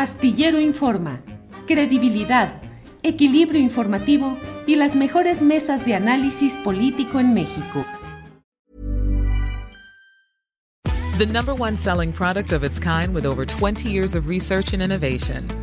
Astillero Informa, credibilidad, equilibrio informativo y las mejores mesas de análisis político en México. The number one selling product of its kind with over 20 years of research and innovation.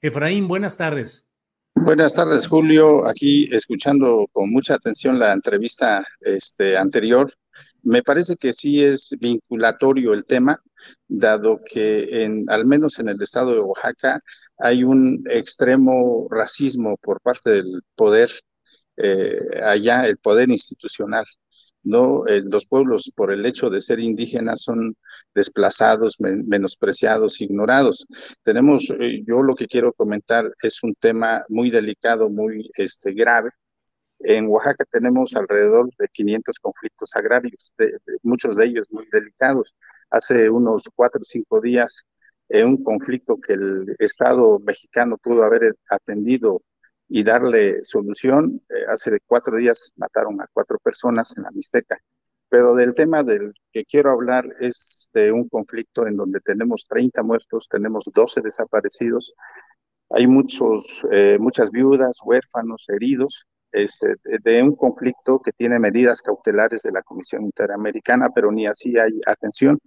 Efraín, buenas tardes. Buenas tardes, Julio. Aquí escuchando con mucha atención la entrevista este, anterior me parece que sí es vinculatorio el tema, dado que en, al menos en el estado de Oaxaca hay un extremo racismo por parte del poder eh, allá, el poder institucional. ¿No? Eh, los pueblos, por el hecho de ser indígenas, son desplazados, menospreciados, ignorados. Tenemos, eh, yo lo que quiero comentar es un tema muy delicado, muy este, grave, en Oaxaca tenemos alrededor de 500 conflictos agrarios, muchos de ellos muy delicados. Hace unos cuatro o cinco días, eh, un conflicto que el Estado mexicano pudo haber atendido y darle solución, eh, hace cuatro días mataron a cuatro personas en la Mixteca. Pero del tema del que quiero hablar es de un conflicto en donde tenemos 30 muertos, tenemos 12 desaparecidos, hay muchos, eh, muchas viudas, huérfanos, heridos, este, de un conflicto que tiene medidas cautelares de la Comisión Interamericana, pero ni así hay atención.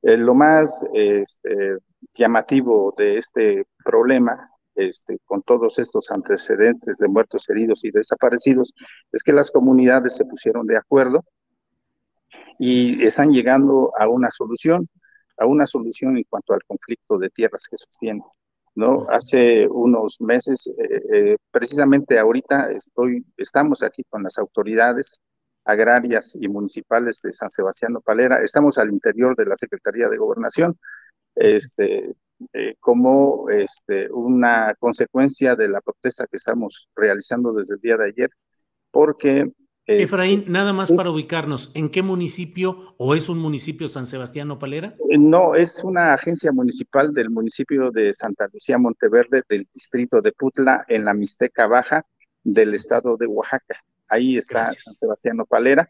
Eh, lo más este, llamativo de este problema, este, con todos estos antecedentes de muertos, heridos y desaparecidos, es que las comunidades se pusieron de acuerdo y están llegando a una solución, a una solución en cuanto al conflicto de tierras que sostienen. ¿no? Hace unos meses, eh, eh, precisamente ahorita estoy, estamos aquí con las autoridades agrarias y municipales de San Sebastián Palera, estamos al interior de la Secretaría de Gobernación, este, eh, como este, una consecuencia de la protesta que estamos realizando desde el día de ayer, porque este, Efraín, nada más para ubicarnos, ¿en qué municipio o es un municipio San Sebastián Palera? Eh, no, es una agencia municipal del municipio de Santa Lucía Monteverde, del distrito de Putla, en la Mixteca Baja del estado de Oaxaca. Ahí está San Sebastián Palera.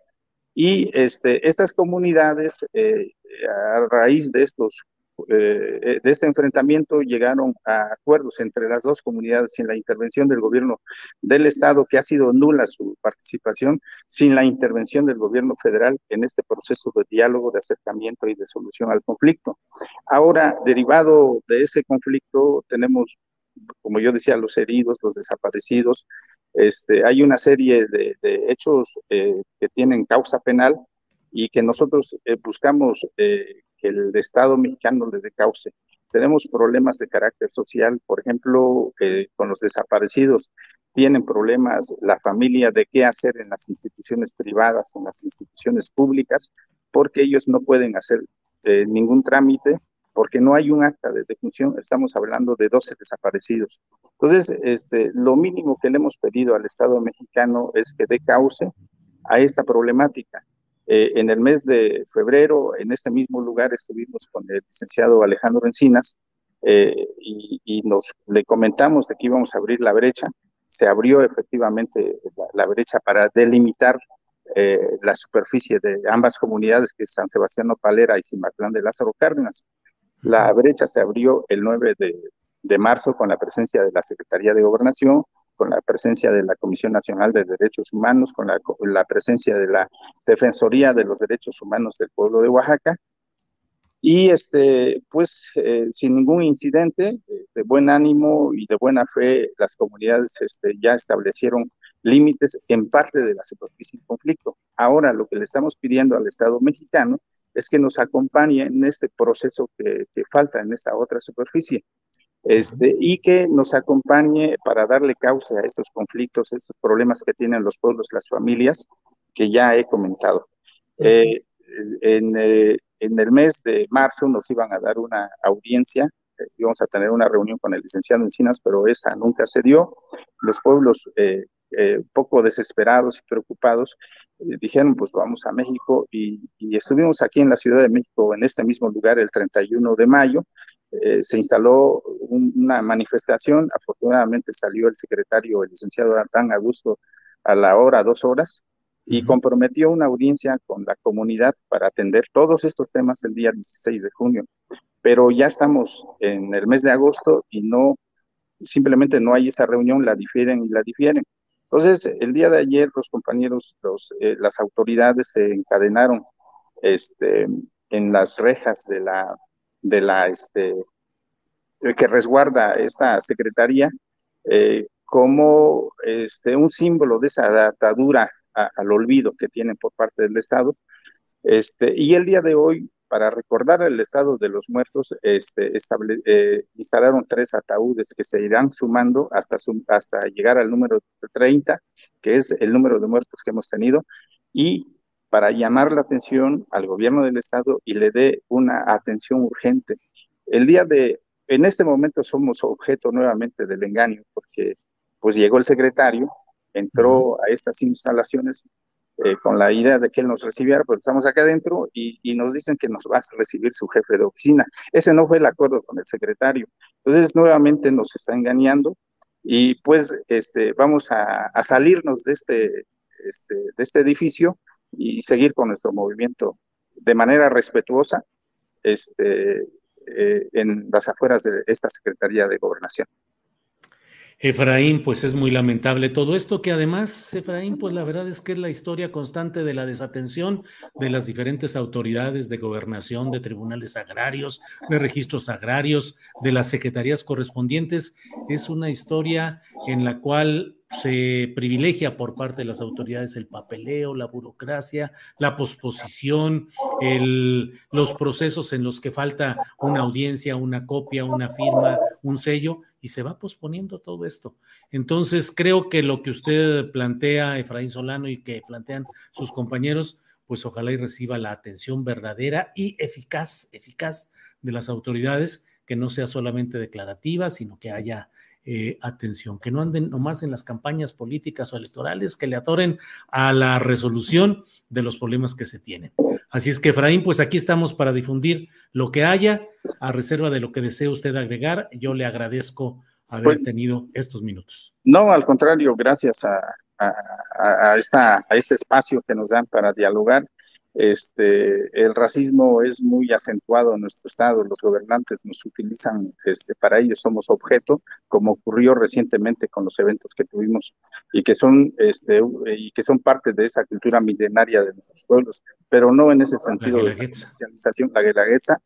Y este, estas comunidades, eh, a raíz de estos eh, de este enfrentamiento llegaron a acuerdos entre las dos comunidades sin la intervención del gobierno del Estado, que ha sido nula su participación, sin la intervención del gobierno federal en este proceso de diálogo, de acercamiento y de solución al conflicto. Ahora, derivado de ese conflicto, tenemos, como yo decía, los heridos, los desaparecidos. Este, hay una serie de, hechos eh, que tienen causa penal y que nosotros eh, buscamos eh, que el Estado mexicano le dé cauce. Tenemos problemas de carácter social, por ejemplo, con los desaparecidos. Tienen problemas la familia de qué hacer en las instituciones privadas, en las instituciones públicas, porque ellos no pueden hacer eh, ningún trámite, porque no hay un acta de defunción. Estamos hablando de 12 desaparecidos. Entonces, este, lo mínimo que le hemos pedido al Estado mexicano es que dé cauce a esta problemática. Eh, en el mes de febrero, en este mismo lugar, estuvimos con el licenciado Alejandro Encinas, eh, y, nos le comentamos de que íbamos a abrir la brecha. Se abrió efectivamente la, brecha para delimitar eh, la superficie de ambas comunidades, que es San Sebastián Palera y Cimatlán de Lázaro Cárdenas. La brecha se abrió el 9 de, de marzo con la presencia de la Secretaría de Gobernación, con la presencia de la Comisión Nacional de Derechos Humanos, con la, presencia de la Defensoría de los Derechos Humanos del pueblo de Oaxaca. Y este, pues eh, sin ningún incidente, de buen ánimo y de buena fe, las comunidades este, ya establecieron límites en parte de la superficie del conflicto. Ahora lo que le estamos pidiendo al Estado mexicano es que nos acompañe en este proceso que falta en esta otra superficie este, y que nos acompañe para darle causa a estos conflictos, estos problemas que tienen los pueblos, las familias, que ya he comentado. Eh, en, eh, en, el mes de marzo nos iban a dar una audiencia, eh, íbamos a tener una reunión con el licenciado Encinas, pero esa nunca se dio. Los pueblos, un poco desesperados y preocupados, dijeron, pues vamos a México y, y, estuvimos aquí en la Ciudad de México, en este mismo lugar, el 31 de mayo, eh, se instaló una manifestación, afortunadamente salió el secretario, el licenciado Artán Augusto, a la hora, dos horas, y comprometió una audiencia con la comunidad para atender todos estos temas el día 16 de junio. Pero ya estamos en el mes de agosto y no, simplemente no hay esa reunión, la difieren y la difieren. Entonces, el día de ayer los compañeros, los, eh, las autoridades se encadenaron este, en las rejas de la de la este, que resguarda esta secretaría eh, como este, un símbolo de esa atadura al olvido que tienen por parte del Estado. Este, y el día de hoy, para recordar el estado de los muertos, este, eh, instalaron tres ataúdes que se irán sumando hasta, hasta llegar al número 30, que es el número de muertos que hemos tenido, y para llamar la atención al gobierno del estado y le dé una atención urgente. El día de, en este momento somos objeto nuevamente del engaño, porque pues llegó el secretario, entró a estas instalaciones eh, con la idea de que él nos recibiera, pero estamos acá adentro y, y, nos dicen que nos va a recibir su jefe de oficina. Ese no fue el acuerdo con el secretario. Entonces, nuevamente nos está engañando y pues este, vamos a, a salirnos de este, este, de este edificio y seguir con nuestro movimiento de manera respetuosa este, eh, en las afueras de esta Secretaría de Gobernación. Efraín, pues es muy lamentable todo esto, que además, Efraín, pues la verdad es que es la historia constante de la desatención de las diferentes autoridades de gobernación, de tribunales agrarios, de registros agrarios, de las secretarías correspondientes. Es una historia en la cual se privilegia por parte de las autoridades el papeleo, la burocracia, la posposición, los procesos en los que falta una audiencia, una copia, una firma, un sello, y se va posponiendo todo esto. Entonces, creo que lo que usted plantea, Efraín Solano, y que plantean sus compañeros, pues ojalá y reciba la atención verdadera y eficaz, eficaz de las autoridades, que no sea solamente declarativa, sino que haya eh, atención, que no anden nomás en las campañas políticas o electorales, que le atoren a la resolución de los problemas que se tienen. Así es que, Efraín, pues aquí estamos para difundir lo que haya, a reserva de lo que desee usted agregar. Yo le agradezco haber pues tenido estos minutos. No, al contrario, gracias a, a, esta, a este espacio que nos dan para dialogar este, el racismo es muy acentuado en nuestro estado, los gobernantes nos utilizan, este, para ellos somos objeto, como ocurrió recientemente con los eventos que tuvimos y que son, este, y que son parte de esa cultura milenaria de nuestros pueblos, pero no en ese sentido la de la la guelaguetza.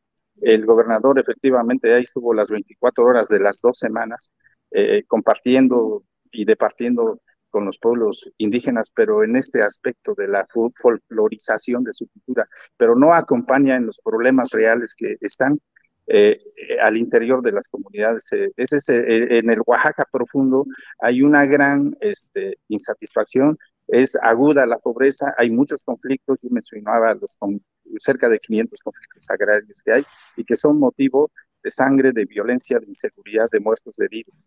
El gobernador efectivamente ahí estuvo las 24 horas de las dos semanas eh, compartiendo y departiendo con los pueblos indígenas, pero en este aspecto de la folclorización de su cultura, pero no acompaña en los problemas reales que están eh, al interior de las comunidades. Eh, es, eh, en el Oaxaca profundo hay una gran este, insatisfacción, es aguda la pobreza, hay muchos conflictos, yo mencionaba los con, cerca de 500 conflictos agrarios que hay y que son motivo de sangre, de violencia, de inseguridad, de muertos, de heridos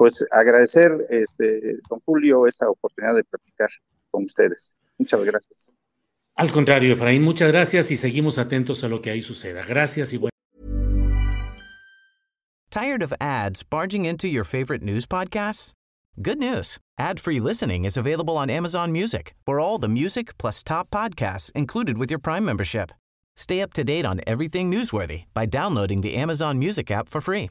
pues agradecer, este, don Julio, esta oportunidad de platicar con ustedes. Muchas gracias. Al contrario, Efraín, muchas gracias y seguimos atentos a lo que ahí suceda. Gracias y bueno. Tired of ads barging into your favorite news podcasts? Good news. Ad-free listening is available on Amazon Music for all the music plus top podcasts included with your Prime membership. Stay up to date on everything newsworthy by downloading the Amazon Music app for free